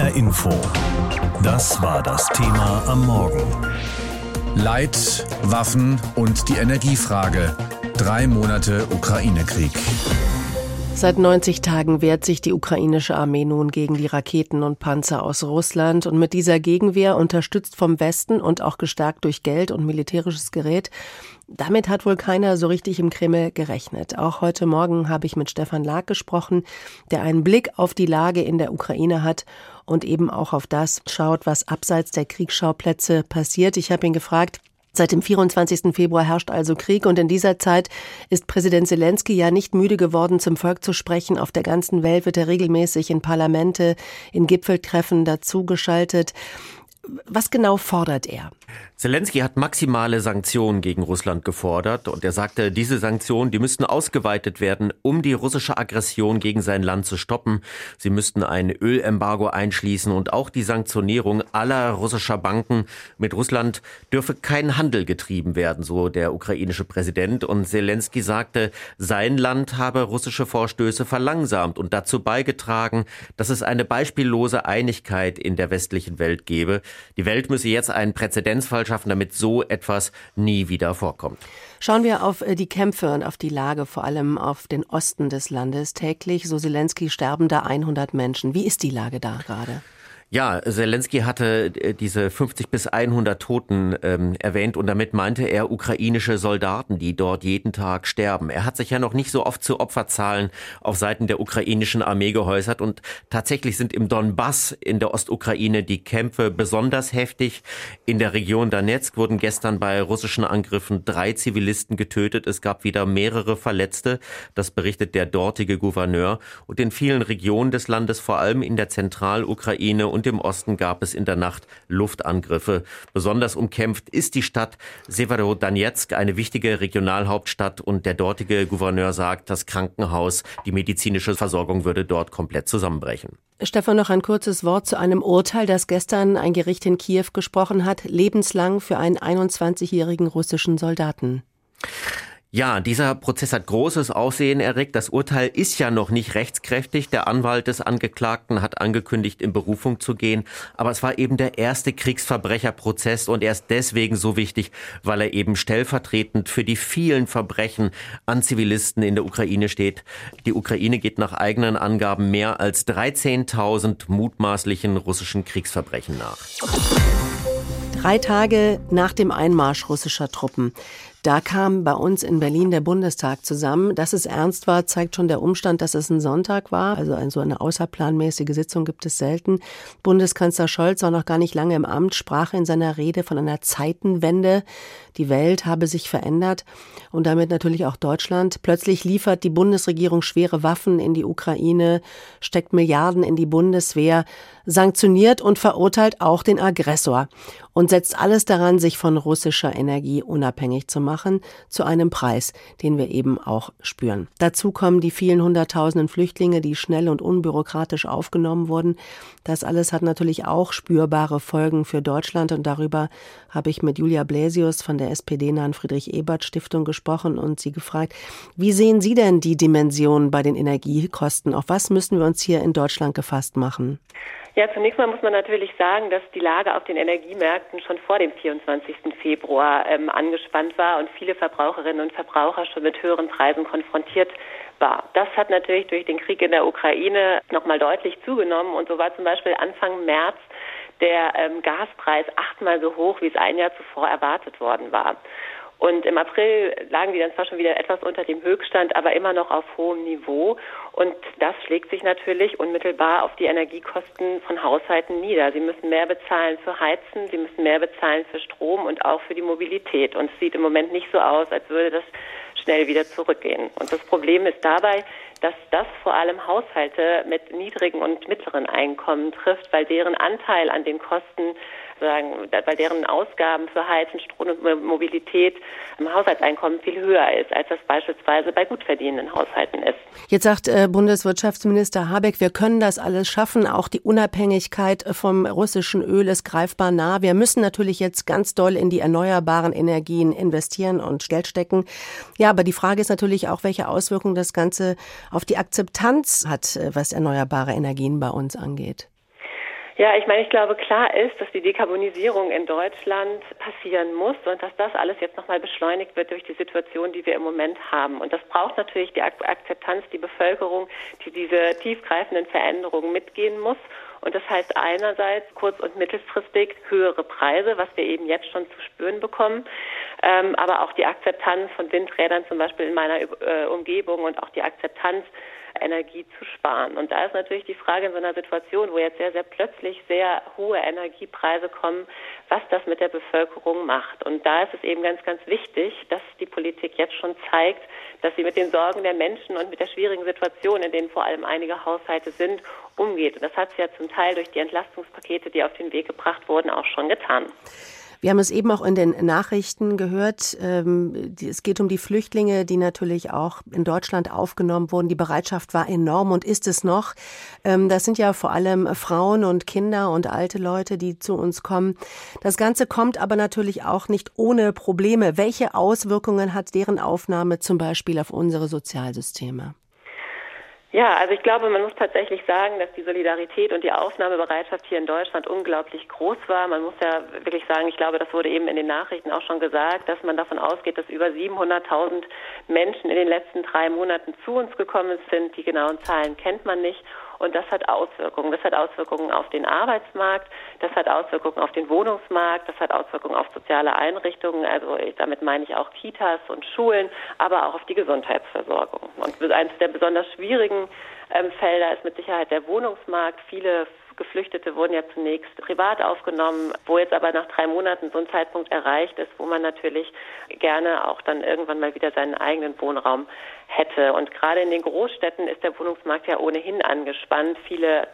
HR Info. Das war das Thema am Morgen. Leid, Waffen und die Energiefrage. Drei Monate Ukraine-Krieg. Seit 90 Tagen wehrt sich die ukrainische Armee nun gegen die Raketen und Panzer aus Russland und mit dieser Gegenwehr, unterstützt vom Westen und auch gestärkt durch Geld und militärisches Gerät, damit hat wohl keiner so richtig im Kreml gerechnet. Auch heute Morgen habe ich mit Stefan Lag gesprochen, der einen Blick auf die Lage in der Ukraine hat und eben auch auf das schaut, was abseits der Kriegsschauplätze passiert. Ich habe ihn gefragt, Seit dem 24. Februar herrscht also Krieg und in dieser Zeit ist Präsident Zelensky ja nicht müde geworden, zum Volk zu sprechen. Auf der ganzen Welt wird er regelmäßig in Parlamente, in Gipfeltreffen dazugeschaltet. Was genau fordert er? Zelensky hat maximale Sanktionen gegen Russland gefordert und er sagte, diese Sanktionen, die müssten ausgeweitet werden, um die russische Aggression gegen sein Land zu stoppen. Sie müssten ein Ölembargo einschließen und auch die Sanktionierung aller russischer Banken mit Russland dürfe kein Handel getrieben werden, so der ukrainische Präsident. Und Zelensky sagte, sein Land habe russische Vorstöße verlangsamt und dazu beigetragen, dass es eine beispiellose Einigkeit in der westlichen Welt gebe. Die Welt müsse jetzt einen Präzedenzfall schaffen, damit so etwas nie wieder vorkommt. Schauen wir auf äh, die Kämpfe und auf die Lage, vor allem auf den Osten des Landes. Täglich, so Zelensky, sterben da 100 Menschen. Wie ist die Lage da gerade? Ja, Zelensky hatte äh, diese 50 bis 100 Toten ähm, erwähnt und damit meinte er ukrainische Soldaten, die dort jeden Tag sterben. Er hat sich ja noch nicht so oft zu Opferzahlen auf Seiten der ukrainischen Armee geäußert und tatsächlich sind im Donbass in der Ostukraine die Kämpfe besonders heftig. In der Region Donetsk wurden gestern bei russischen Angriffen drei Zivilisten getötet. Es gab wieder mehrere Verletzte. Das berichtet der dortige Gouverneur. Und in vielen Regionen des Landes, vor allem in der Zentralukraine und im Osten gab es in der Nacht Luftangriffe. Besonders umkämpft ist die Stadt Severodonetsk, eine wichtige Regionalhauptstadt und der dortige Gouverneur sagt, das Krankenhaus, die medizinische Versorgung würde dort komplett zusammenbrechen. Stefan, noch ein kurzes Wort zu einem Urteil, das gestern ein Gericht in Kiew gesprochen hat, lebenslang für einen 21-jährigen russischen Soldaten. Ja, dieser Prozess hat großes Aussehen erregt. Das Urteil ist ja noch nicht rechtskräftig. Der Anwalt des Angeklagten hat angekündigt, in Berufung zu gehen. Aber es war eben der erste Kriegsverbrecherprozess und er ist deswegen so wichtig, weil er eben stellvertretend für die vielen Verbrechen an Zivilisten in der Ukraine steht. Die Ukraine geht nach eigenen Angaben mehr als 13.000 mutmaßlichen russischen Kriegsverbrechen nach. Drei Tage nach dem Einmarsch russischer Truppen da kam bei uns in Berlin der Bundestag zusammen. Dass es ernst war, zeigt schon der Umstand, dass es ein Sonntag war. Also so eine außerplanmäßige Sitzung gibt es selten. Bundeskanzler Scholz war noch gar nicht lange im Amt, sprach in seiner Rede von einer Zeitenwende. Die Welt habe sich verändert und damit natürlich auch Deutschland. Plötzlich liefert die Bundesregierung schwere Waffen in die Ukraine, steckt Milliarden in die Bundeswehr, sanktioniert und verurteilt auch den Aggressor und setzt alles daran, sich von russischer Energie unabhängig zu machen, zu einem Preis, den wir eben auch spüren. Dazu kommen die vielen hunderttausenden Flüchtlinge, die schnell und unbürokratisch aufgenommen wurden. Das alles hat natürlich auch spürbare Folgen für Deutschland und darüber habe ich mit Julia Bläsius von der SPD-nahen Friedrich-Ebert-Stiftung gesprochen und sie gefragt, wie sehen Sie denn die Dimension bei den Energiekosten? Auf was müssen wir uns hier in Deutschland gefasst machen? Ja, zunächst mal muss man natürlich sagen, dass die Lage auf den Energiemärkten schon vor dem 24. Februar ähm, angespannt war und viele Verbraucherinnen und Verbraucher schon mit höheren Preisen konfrontiert war. Das hat natürlich durch den Krieg in der Ukraine nochmal deutlich zugenommen und so war zum Beispiel Anfang März der ähm, Gaspreis achtmal so hoch, wie es ein Jahr zuvor erwartet worden war. Und im April lagen die dann zwar schon wieder etwas unter dem Höchststand, aber immer noch auf hohem Niveau. Und das schlägt sich natürlich unmittelbar auf die Energiekosten von Haushalten nieder. Sie müssen mehr bezahlen für Heizen, sie müssen mehr bezahlen für Strom und auch für die Mobilität. Und es sieht im Moment nicht so aus, als würde das schnell wieder zurückgehen. Und das Problem ist dabei, dass das vor allem Haushalte mit niedrigen und mittleren Einkommen trifft, weil deren Anteil an den Kosten sagen, weil deren Ausgaben für Heizen, Strom und Mobilität im Haushaltseinkommen viel höher ist, als das beispielsweise bei gut verdienenden Haushalten ist. Jetzt sagt äh, Bundeswirtschaftsminister Habeck, wir können das alles schaffen. Auch die Unabhängigkeit vom russischen Öl ist greifbar nah. Wir müssen natürlich jetzt ganz doll in die erneuerbaren Energien investieren und Geld stecken. Ja, aber die Frage ist natürlich auch, welche Auswirkungen das Ganze auf die Akzeptanz hat, äh, was erneuerbare Energien bei uns angeht. Ja, ich meine, ich glaube, klar ist, dass die Dekarbonisierung in Deutschland passieren muss und dass das alles jetzt nochmal beschleunigt wird durch die Situation, die wir im Moment haben. Und das braucht natürlich die Akzeptanz, die Bevölkerung, die diese tiefgreifenden Veränderungen mitgehen muss. Und das heißt einerseits kurz- und mittelfristig höhere Preise, was wir eben jetzt schon zu spüren bekommen, ähm, aber auch die Akzeptanz von Windrädern zum Beispiel in meiner äh, Umgebung und auch die Akzeptanz Energie zu sparen. Und da ist natürlich die Frage in so einer Situation, wo jetzt sehr, sehr plötzlich sehr hohe Energiepreise kommen, was das mit der Bevölkerung macht. Und da ist es eben ganz, ganz wichtig, dass die Politik jetzt schon zeigt, dass sie mit den Sorgen der Menschen und mit der schwierigen Situation, in denen vor allem einige Haushalte sind, umgeht. Und das hat sie ja zum Teil durch die Entlastungspakete, die auf den Weg gebracht wurden, auch schon getan. Wir haben es eben auch in den Nachrichten gehört. Ähm, es geht um die Flüchtlinge, die natürlich auch in Deutschland aufgenommen wurden. Die Bereitschaft war enorm und ist es noch. Ähm, das sind ja vor allem Frauen und Kinder und alte Leute, die zu uns kommen. Das Ganze kommt aber natürlich auch nicht ohne Probleme. Welche Auswirkungen hat deren Aufnahme zum Beispiel auf unsere Sozialsysteme? Ja, also ich glaube, man muss tatsächlich sagen, dass die Solidarität und die Aufnahmebereitschaft hier in Deutschland unglaublich groß war. Man muss ja wirklich sagen, ich glaube, das wurde eben in den Nachrichten auch schon gesagt, dass man davon ausgeht, dass über 700.000 Menschen in den letzten drei Monaten zu uns gekommen sind. Die genauen Zahlen kennt man nicht. Und das hat Auswirkungen. Das hat Auswirkungen auf den Arbeitsmarkt, das hat Auswirkungen auf den Wohnungsmarkt, das hat Auswirkungen auf soziale Einrichtungen. Also damit meine ich auch Kitas und Schulen, aber auch auf die Gesundheitsversorgung. Und eines der besonders schwierigen ähm, Felder ist mit Sicherheit der Wohnungsmarkt. Viele Geflüchtete wurden ja zunächst privat aufgenommen, wo jetzt aber nach drei Monaten so ein Zeitpunkt erreicht ist, wo man natürlich gerne auch dann irgendwann mal wieder seinen eigenen Wohnraum hätte. Und gerade in den Großstädten ist der Wohnungsmarkt ja ohnehin angespannt. Viele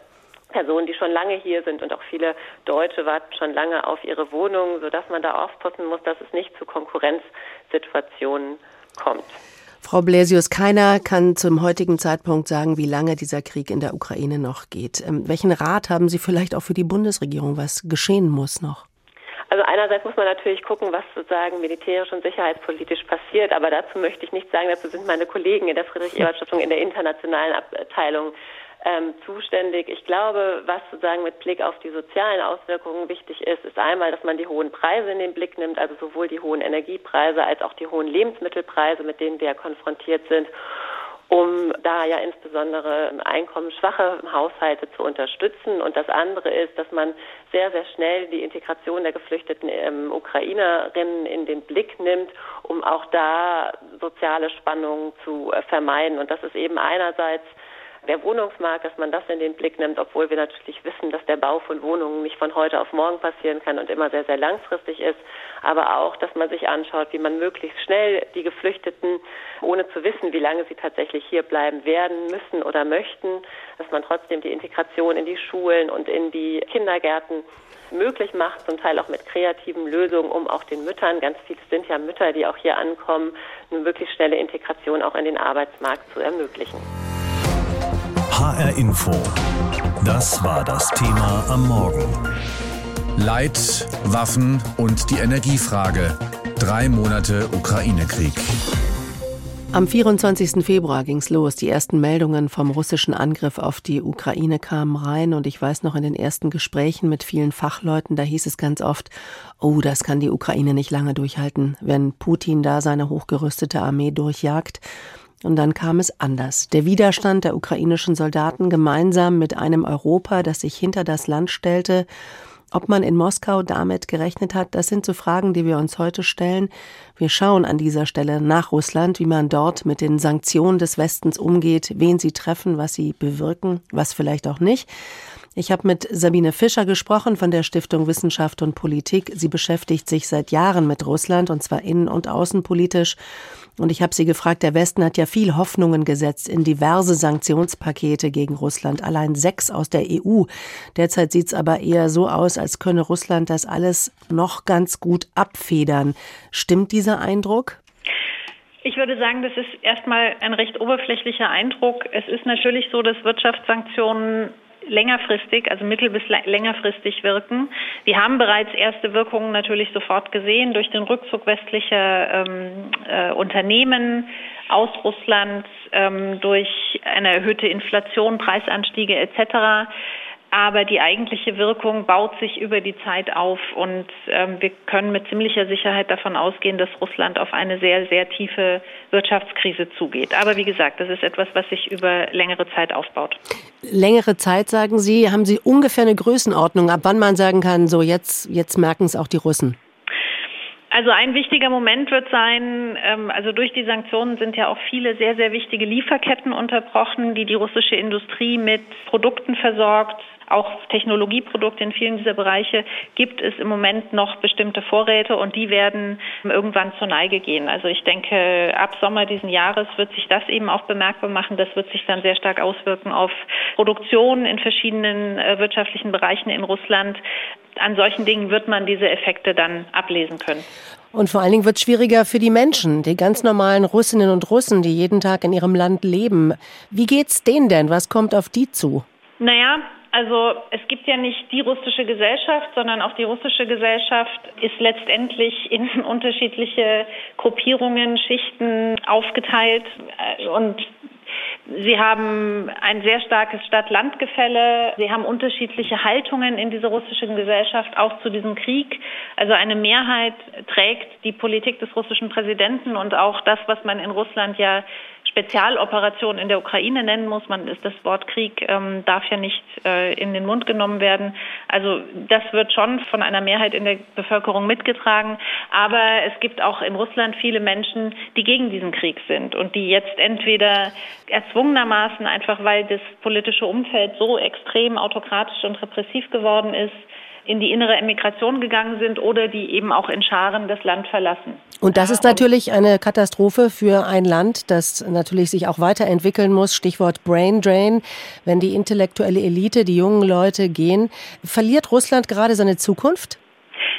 Personen, die schon lange hier sind und auch viele Deutsche warten schon lange auf ihre Wohnungen, sodass man da aufpassen muss, dass es nicht zu Konkurrenzsituationen kommt. Frau Blesius, keiner kann zum heutigen Zeitpunkt sagen, wie lange dieser Krieg in der Ukraine noch geht. Ähm, welchen Rat haben Sie vielleicht auch für die Bundesregierung, was geschehen muss noch? Also einerseits muss man natürlich gucken, was sozusagen militärisch und sicherheitspolitisch passiert, aber dazu möchte ich nicht sagen, dazu sind meine Kollegen in der Friedrich-Ebert-Stiftung in der internationalen Abteilung ähm, zuständig. Ich glaube, was sozusagen mit Blick auf die sozialen Auswirkungen wichtig ist, ist einmal, dass man die hohen Preise in den Blick nimmt, also sowohl die hohen Energiepreise als auch die hohen Lebensmittelpreise, mit denen wir konfrontiert sind um da ja insbesondere einkommensschwache Haushalte zu unterstützen. Und das andere ist, dass man sehr, sehr schnell die Integration der geflüchteten ähm, Ukrainerinnen in den Blick nimmt, um auch da soziale Spannungen zu äh, vermeiden. Und das ist eben einerseits der Wohnungsmarkt, dass man das in den Blick nimmt, obwohl wir natürlich wissen, dass der Bau von Wohnungen nicht von heute auf morgen passieren kann und immer sehr, sehr langfristig ist. Aber auch, dass man sich anschaut, wie man möglichst schnell die Geflüchteten, ohne zu wissen, wie lange sie tatsächlich hier bleiben werden, müssen oder möchten, dass man trotzdem die Integration in die Schulen und in die Kindergärten möglich macht, zum Teil auch mit kreativen Lösungen, um auch den Müttern, ganz viele sind ja Mütter, die auch hier ankommen, eine möglichst schnelle Integration auch in den Arbeitsmarkt zu ermöglichen. HR Info. Das war das Thema am Morgen. Leid, Waffen und die Energiefrage. Drei Monate Ukraine-Krieg. Am 24. Februar ging's los. Die ersten Meldungen vom russischen Angriff auf die Ukraine kamen rein und ich weiß noch in den ersten Gesprächen mit vielen Fachleuten, da hieß es ganz oft, oh, das kann die Ukraine nicht lange durchhalten, wenn Putin da seine hochgerüstete Armee durchjagt. Und dann kam es anders. Der Widerstand der ukrainischen Soldaten gemeinsam mit einem Europa, das sich hinter das Land stellte, ob man in Moskau damit gerechnet hat, das sind so Fragen, die wir uns heute stellen. Wir schauen an dieser Stelle nach Russland, wie man dort mit den Sanktionen des Westens umgeht, wen sie treffen, was sie bewirken, was vielleicht auch nicht. Ich habe mit Sabine Fischer gesprochen von der Stiftung Wissenschaft und Politik. Sie beschäftigt sich seit Jahren mit Russland und zwar innen- und außenpolitisch. Und ich habe sie gefragt, der Westen hat ja viel Hoffnungen gesetzt in diverse Sanktionspakete gegen Russland, allein sechs aus der EU. Derzeit sieht es aber eher so aus, als könne Russland das alles noch ganz gut abfedern. Stimmt dieser Eindruck? Ich würde sagen, das ist erstmal ein recht oberflächlicher Eindruck. Es ist natürlich so, dass Wirtschaftssanktionen längerfristig, also mittel- bis längerfristig wirken. Wir haben bereits erste Wirkungen natürlich sofort gesehen durch den Rückzug westlicher ähm, äh, Unternehmen aus Russland, ähm, durch eine erhöhte Inflation, Preisanstiege etc. aber die eigentliche Wirkung baut sich über die Zeit auf und ähm, wir können mit ziemlicher Sicherheit davon ausgehen, dass Russland auf eine sehr, sehr tiefe Wirtschaftskrise zugeht. Aber wie gesagt, das ist etwas, was sich über längere Zeit aufbaut. Längere Zeit, sagen Sie, haben Sie ungefähr eine Größenordnung, ab wann man sagen kann, so jetzt, jetzt merken es auch die Russen? Also ein wichtiger Moment wird sein, ähm, also durch die Sanktionen sind ja auch viele sehr, sehr wichtige Lieferketten unterbrochen, die die russische Industrie mit Produkten versorgt, auch Technologieprodukte in vielen dieser Bereiche gibt es im Moment noch bestimmte Vorräte und die werden irgendwann zur Neige gehen. Also ich denke, ab Sommer diesen Jahres wird sich das eben auch bemerkbar machen. Das wird sich dann sehr stark auswirken auf Produktion in verschiedenen äh, wirtschaftlichen Bereichen in Russland. An solchen Dingen wird man diese Effekte dann ablesen können. Und vor allen Dingen wird es schwieriger für die Menschen, die ganz normalen Russinnen und Russen, die jeden Tag in ihrem Land leben. Wie geht's denen denn? Was kommt auf die zu? Naja, also es gibt ja nicht die russische Gesellschaft, sondern auch die russische Gesellschaft ist letztendlich in unterschiedliche Gruppierungen, Schichten aufgeteilt und Sie haben ein sehr starkes Stadt-Land-Gefälle. Sie haben unterschiedliche Haltungen in dieser russischen Gesellschaft, auch zu diesem Krieg. Also eine Mehrheit trägt die Politik des russischen Präsidenten und auch das, was man in Russland ja Spezialoperation in der Ukraine nennen muss. Man ist das Wort Krieg ähm, darf ja nicht äh, in den Mund genommen werden. Also das wird schon von einer Mehrheit in der Bevölkerung mitgetragen. Aber es gibt auch in Russland viele Menschen, die gegen diesen Krieg sind und die jetzt entweder erzwungenermaßen einfach, weil das politische Umfeld so extrem autokratisch und repressiv geworden ist, in die innere Emigration gegangen sind oder die eben auch in Scharen das Land verlassen. Und das ist natürlich eine Katastrophe für ein Land, das natürlich sich auch weiterentwickeln muss. Stichwort Brain Drain. Wenn die intellektuelle Elite, die jungen Leute gehen, verliert Russland gerade seine Zukunft?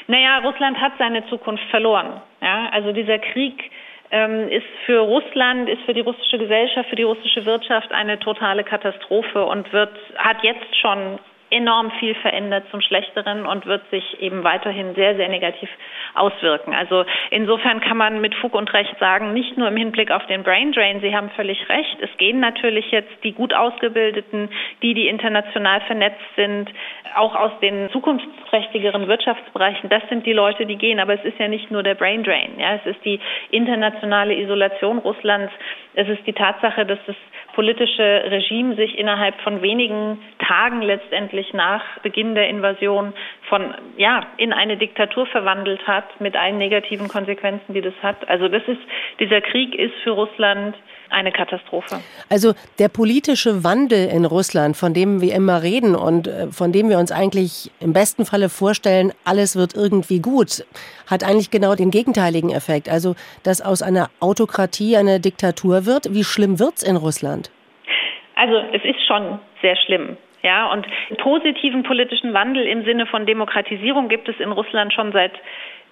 Naja, Russland hat seine Zukunft verloren. Ja, also dieser Krieg ähm, ist für Russland, ist für die russische Gesellschaft, für die russische Wirtschaft eine totale Katastrophe und wird, hat jetzt schon enorm viel verändert zum Schlechteren und wird sich eben weiterhin sehr, sehr negativ auswirken. Also insofern kann man mit Fug und Recht sagen, nicht nur im Hinblick auf den Brain Drain, Sie haben völlig recht, es gehen natürlich jetzt die gut ausgebildeten, die, die international vernetzt sind, auch aus den zukunftsträchtigeren Wirtschaftsbereichen, das sind die Leute, die gehen. Aber es ist ja nicht nur der Brain Drain, ja, es ist die internationale Isolation Russlands, es ist die Tatsache, dass das politische Regime sich innerhalb von wenigen Tagen letztendlich nach Beginn der Invasion von ja in eine Diktatur verwandelt hat mit allen negativen Konsequenzen, die das hat. Also das ist dieser Krieg ist für Russland eine Katastrophe. Also der politische Wandel in Russland, von dem wir immer reden und äh, von dem wir uns eigentlich im besten Falle vorstellen, alles wird irgendwie gut, hat eigentlich genau den gegenteiligen Effekt. Also, dass aus einer Autokratie eine Diktatur wird. Wie schlimm wird's in Russland? Also, es ist schon sehr schlimm. Ja, und positiven politischen Wandel im Sinne von Demokratisierung gibt es in Russland schon seit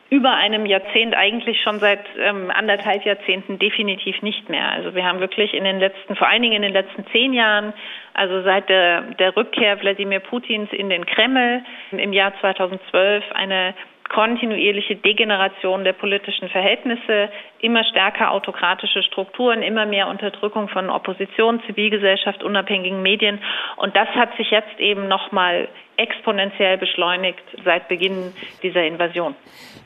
über einem Jahrzehnt, eigentlich schon seit ähm, anderthalb Jahrzehnten definitiv nicht mehr. Also wir haben wirklich in den letzten, vor allen Dingen in den letzten zehn Jahren, also seit der, der Rückkehr Wladimir Putins in den Kreml im Jahr 2012 eine kontinuierliche Degeneration der politischen Verhältnisse, immer stärker autokratische Strukturen, immer mehr Unterdrückung von Opposition, Zivilgesellschaft, unabhängigen Medien. Und das hat sich jetzt eben nochmal exponentiell beschleunigt seit Beginn dieser Invasion.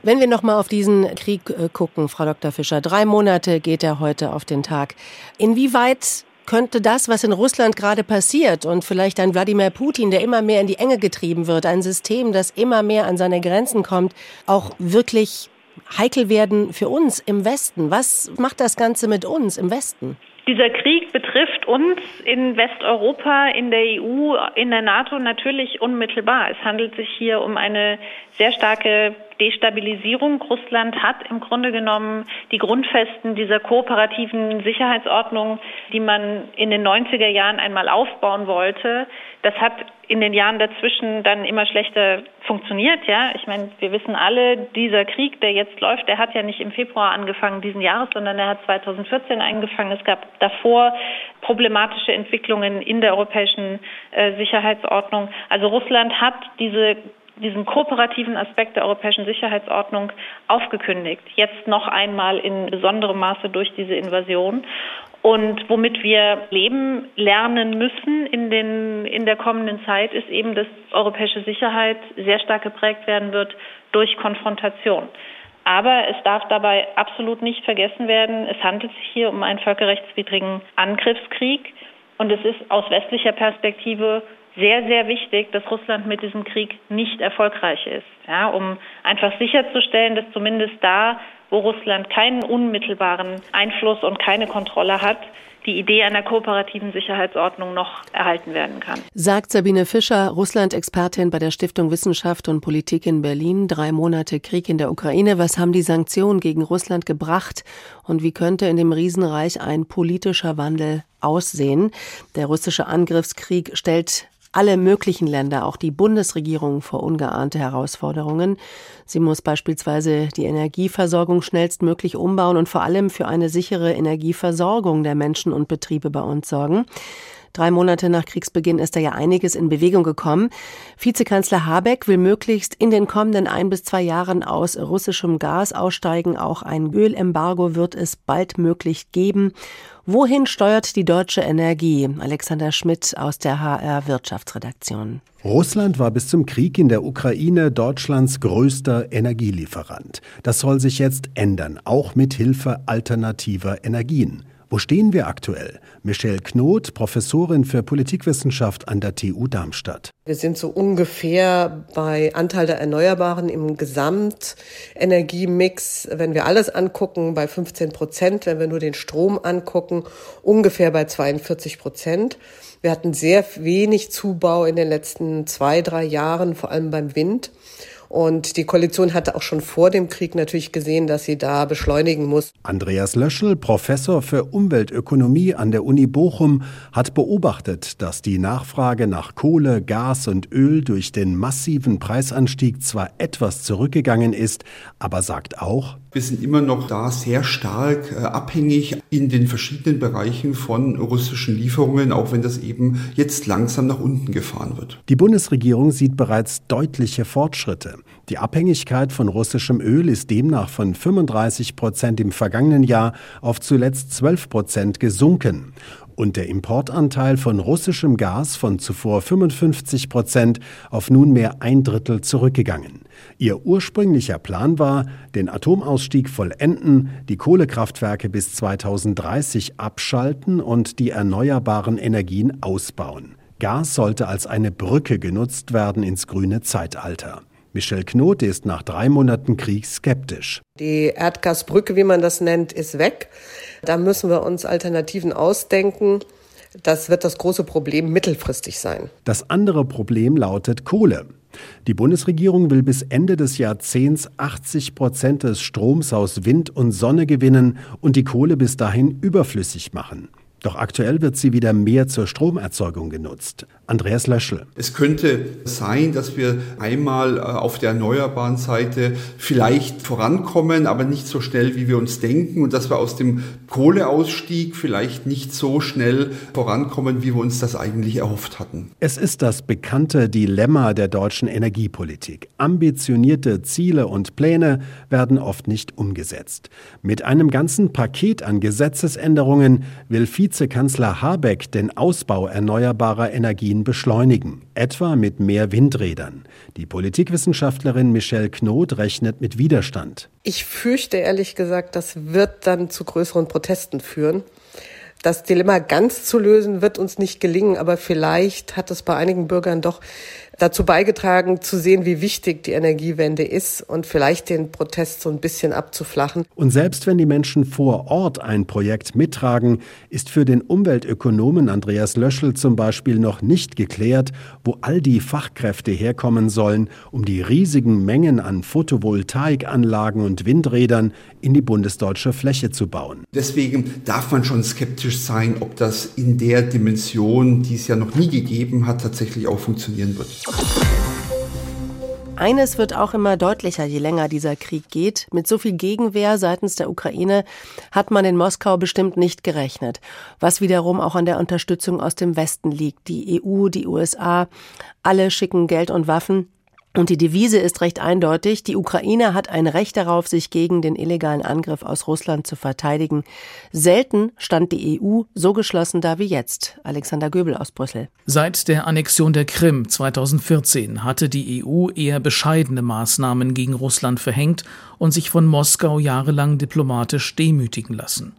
Wenn wir noch mal auf diesen Krieg äh, gucken, Frau Dr. Fischer, drei Monate geht er heute auf den Tag. Inwieweit könnte das, was in Russland gerade passiert und vielleicht ein Wladimir Putin, der immer mehr in die Enge getrieben wird, ein System, das immer mehr an seine Grenzen kommt, auch wirklich heikel werden für uns im Westen? Was macht das Ganze mit uns im Westen? Dieser Krieg betrifft uns in Westeuropa, in der EU, in der NATO natürlich unmittelbar. Es handelt sich hier um eine sehr starke Destabilisierung. Russland hat im Grunde genommen die Grundfesten dieser kooperativen Sicherheitsordnung, die man in den 90er Jahren einmal aufbauen wollte. Das hat in den Jahren dazwischen dann immer schlechter funktioniert, ja. Ich meine, wir wissen alle, dieser Krieg, der jetzt läuft, der hat ja nicht im Februar angefangen diesen Jahres, sondern er hat 2014 angefangen. Es gab davor problematische Entwicklungen in der europäischen äh, Sicherheitsordnung. Also Russland hat diese diesen kooperativen Aspekt der europäischen Sicherheitsordnung aufgekündigt. Jetzt noch einmal in besonderem Maße durch diese Invasion. Und womit wir leben lernen müssen in, den, in der kommenden Zeit, ist eben, dass europäische Sicherheit sehr stark geprägt werden wird durch Konfrontation. Aber es darf dabei absolut nicht vergessen werden, es handelt sich hier um einen völkerrechtswidrigen Angriffskrieg. Und es ist aus westlicher Perspektive sehr, sehr wichtig, dass Russland mit diesem Krieg nicht erfolgreich ist. Ja, um einfach sicherzustellen, dass zumindest da, wo Russland keinen unmittelbaren Einfluss und keine Kontrolle hat, die Idee einer kooperativen Sicherheitsordnung noch erhalten werden kann. Sagt Sabine Fischer, Russland-Expertin bei der Stiftung Wissenschaft und Politik in Berlin. Drei Monate Krieg in der Ukraine. Was haben die Sanktionen gegen Russland gebracht? Und wie könnte in dem Riesenreich ein politischer Wandel aussehen? Der russische Angriffskrieg stellt alle möglichen Länder, auch die Bundesregierung vor ungeahnte Herausforderungen. Sie muss beispielsweise die Energieversorgung schnellstmöglich umbauen und vor allem für eine sichere Energieversorgung der Menschen und Betriebe bei uns sorgen. Drei Monate nach Kriegsbeginn ist da ja einiges in Bewegung gekommen. Vizekanzler Habeck will möglichst in den kommenden ein bis zwei Jahren aus russischem Gas aussteigen. Auch ein Ölembargo wird es bald möglich geben. Wohin steuert die deutsche Energie? Alexander Schmidt aus der HR Wirtschaftsredaktion. Russland war bis zum Krieg in der Ukraine Deutschlands größter Energielieferant. Das soll sich jetzt ändern, auch mit Hilfe alternativer Energien. Wo stehen wir aktuell? Michelle Knot, Professorin für Politikwissenschaft an der TU Darmstadt. Wir sind so ungefähr bei Anteil der Erneuerbaren im Gesamtenergiemix, wenn wir alles angucken, bei 15 Prozent, wenn wir nur den Strom angucken, ungefähr bei 42 Prozent. Wir hatten sehr wenig Zubau in den letzten zwei, drei Jahren, vor allem beim Wind. Und die Koalition hatte auch schon vor dem Krieg natürlich gesehen, dass sie da beschleunigen muss. Andreas Löschel, Professor für Umweltökonomie an der Uni Bochum, hat beobachtet, dass die Nachfrage nach Kohle, Gas und Öl durch den massiven Preisanstieg zwar etwas zurückgegangen ist, aber sagt auch, wir sind immer noch da sehr stark äh, abhängig in den verschiedenen Bereichen von russischen Lieferungen, auch wenn das eben jetzt langsam nach unten gefahren wird. Die Bundesregierung sieht bereits deutliche Fortschritte. Die Abhängigkeit von russischem Öl ist demnach von 35 Prozent im vergangenen Jahr auf zuletzt 12 Prozent gesunken und der Importanteil von russischem Gas von zuvor 55 Prozent auf nunmehr ein Drittel zurückgegangen. Ihr ursprünglicher Plan war, den Atomausstieg vollenden, die Kohlekraftwerke bis 2030 abschalten und die erneuerbaren Energien ausbauen. Gas sollte als eine Brücke genutzt werden ins grüne Zeitalter. Michel Knot ist nach drei Monaten Krieg skeptisch. Die Erdgasbrücke, wie man das nennt, ist weg. Da müssen wir uns Alternativen ausdenken. Das wird das große Problem mittelfristig sein. Das andere Problem lautet Kohle. Die Bundesregierung will bis Ende des Jahrzehnts 80 Prozent des Stroms aus Wind und Sonne gewinnen und die Kohle bis dahin überflüssig machen. Doch aktuell wird sie wieder mehr zur Stromerzeugung genutzt. Andreas Löschel. Es könnte sein, dass wir einmal äh, auf der erneuerbaren Seite vielleicht vorankommen, aber nicht so schnell, wie wir uns denken und dass wir aus dem Kohleausstieg vielleicht nicht so schnell vorankommen, wie wir uns das eigentlich erhofft hatten. Es ist das bekannte Dilemma der deutschen Energiepolitik. Ambitionierte Ziele und Pläne werden oft nicht umgesetzt. Mit einem ganzen Paket an Gesetzesänderungen will Vizekanzler Habeck den Ausbau erneuerbarer Energien beschleunigen, etwa mit mehr Windrädern. Die Politikwissenschaftlerin Michelle Knot rechnet mit Widerstand. Ich fürchte ehrlich gesagt, das wird dann zu größeren Protesten führen. Das Dilemma ganz zu lösen wird uns nicht gelingen, aber vielleicht hat es bei einigen Bürgern doch dazu beigetragen, zu sehen, wie wichtig die Energiewende ist und vielleicht den Protest so ein bisschen abzuflachen. Und selbst wenn die Menschen vor Ort ein Projekt mittragen, ist für den Umweltökonomen Andreas Löschel zum Beispiel noch nicht geklärt, wo all die Fachkräfte herkommen sollen, um die riesigen Mengen an Photovoltaikanlagen und Windrädern in die bundesdeutsche Fläche zu bauen. Deswegen darf man schon skeptisch sein, ob das in der Dimension, die es ja noch nie gegeben hat, tatsächlich auch funktionieren wird. Eines wird auch immer deutlicher, je länger dieser Krieg geht. Mit so viel Gegenwehr seitens der Ukraine hat man in Moskau bestimmt nicht gerechnet. Was wiederum auch an der Unterstützung aus dem Westen liegt. Die EU, die USA, alle schicken Geld und Waffen. Und die Devise ist recht eindeutig. Die Ukraine hat ein Recht darauf, sich gegen den illegalen Angriff aus Russland zu verteidigen. Selten stand die EU so geschlossen da wie jetzt. Alexander Göbel aus Brüssel. Seit der Annexion der Krim 2014 hatte die EU eher bescheidene Maßnahmen gegen Russland verhängt und sich von Moskau jahrelang diplomatisch demütigen lassen.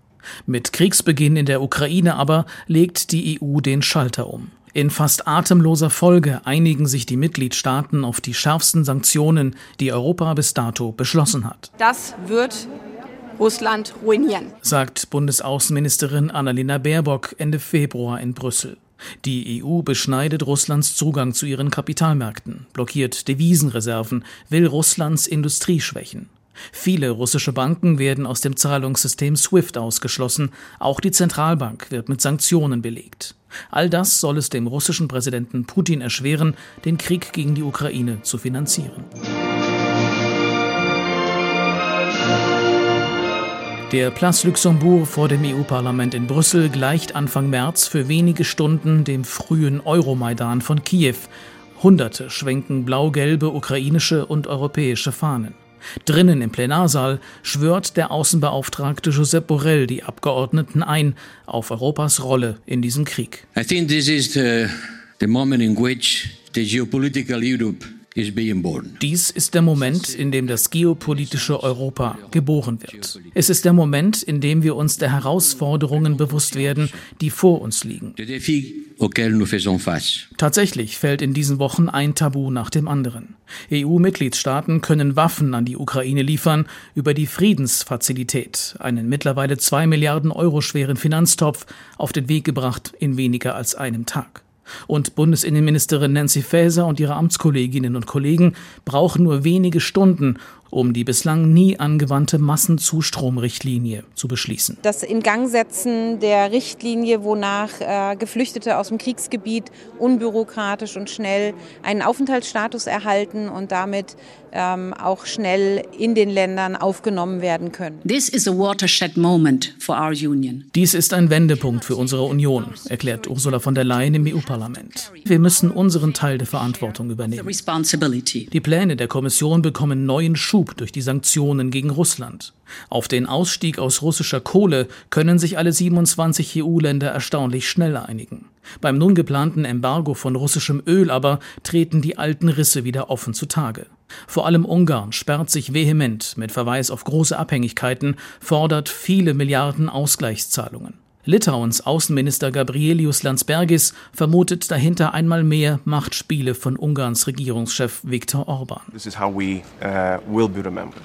Mit Kriegsbeginn in der Ukraine aber legt die EU den Schalter um. In fast atemloser Folge einigen sich die Mitgliedstaaten auf die schärfsten Sanktionen, die Europa bis dato beschlossen hat. Das wird Russland ruinieren, sagt Bundesaußenministerin Annalena Baerbock Ende Februar in Brüssel. Die EU beschneidet Russlands Zugang zu ihren Kapitalmärkten, blockiert Devisenreserven, will Russlands Industrie schwächen. Viele russische Banken werden aus dem Zahlungssystem SWIFT ausgeschlossen, auch die Zentralbank wird mit Sanktionen belegt. All das soll es dem russischen Präsidenten Putin erschweren, den Krieg gegen die Ukraine zu finanzieren. Der Place Luxembourg vor dem EU-Parlament in Brüssel gleicht Anfang März für wenige Stunden dem frühen Euromaidan von Kiew. Hunderte schwenken blau-gelbe ukrainische und europäische Fahnen. Drinnen im Plenarsaal schwört der Außenbeauftragte Josep Borrell die Abgeordneten ein auf Europas Rolle in diesem Krieg. I think this is the, the moment in which the geopolitical Europe dies ist der Moment, in dem das geopolitische Europa geboren wird. Es ist der Moment, in dem wir uns der Herausforderungen bewusst werden, die vor uns liegen. Tatsächlich fällt in diesen Wochen ein Tabu nach dem anderen. EU-Mitgliedstaaten können Waffen an die Ukraine liefern über die Friedensfazilität, einen mittlerweile zwei Milliarden Euro schweren Finanztopf, auf den Weg gebracht in weniger als einem Tag. Und Bundesinnenministerin Nancy Faeser und ihre Amtskolleginnen und Kollegen brauchen nur wenige Stunden, um die bislang nie angewandte Massenzustromrichtlinie zu beschließen. Das Ingangsetzen der Richtlinie, wonach äh, Geflüchtete aus dem Kriegsgebiet unbürokratisch und schnell einen Aufenthaltsstatus erhalten und damit ähm, auch schnell in den Ländern aufgenommen werden können. This is a watershed moment for our union. Dies ist ein Wendepunkt für unsere Union, erklärt Ursula von der Leyen im EU-Parlament. Wir müssen unseren Teil der Verantwortung übernehmen. Die Pläne der Kommission bekommen neuen Schub Schub durch die Sanktionen gegen Russland. Auf den Ausstieg aus russischer Kohle können sich alle 27 EU-Länder erstaunlich schnell einigen. Beim nun geplanten Embargo von russischem Öl aber treten die alten Risse wieder offen zutage. Vor allem Ungarn sperrt sich vehement mit Verweis auf große Abhängigkeiten, fordert viele Milliarden Ausgleichszahlungen. Litauens Außenminister Gabrielius Landsbergis vermutet dahinter einmal mehr Machtspiele von Ungarns Regierungschef Viktor Orban. Uh,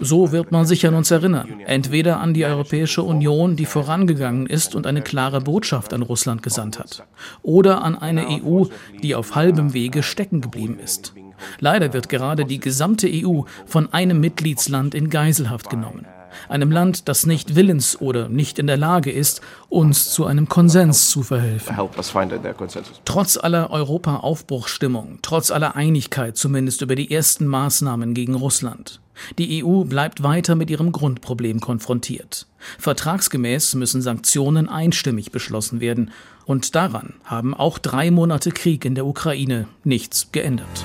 so wird man sich an uns erinnern. Entweder an die Europäische Union, die vorangegangen ist und eine klare Botschaft an Russland gesandt hat, oder an eine EU, die auf halbem Wege stecken geblieben ist. Leider wird gerade die gesamte EU von einem Mitgliedsland in Geiselhaft genommen einem Land, das nicht willens oder nicht in der Lage ist, uns zu einem Konsens zu verhelfen. Trotz aller Europa-Aufbruchsstimmung, trotz aller Einigkeit zumindest über die ersten Maßnahmen gegen Russland. Die EU bleibt weiter mit ihrem Grundproblem konfrontiert. Vertragsgemäß müssen Sanktionen einstimmig beschlossen werden. Und daran haben auch drei Monate Krieg in der Ukraine nichts geändert.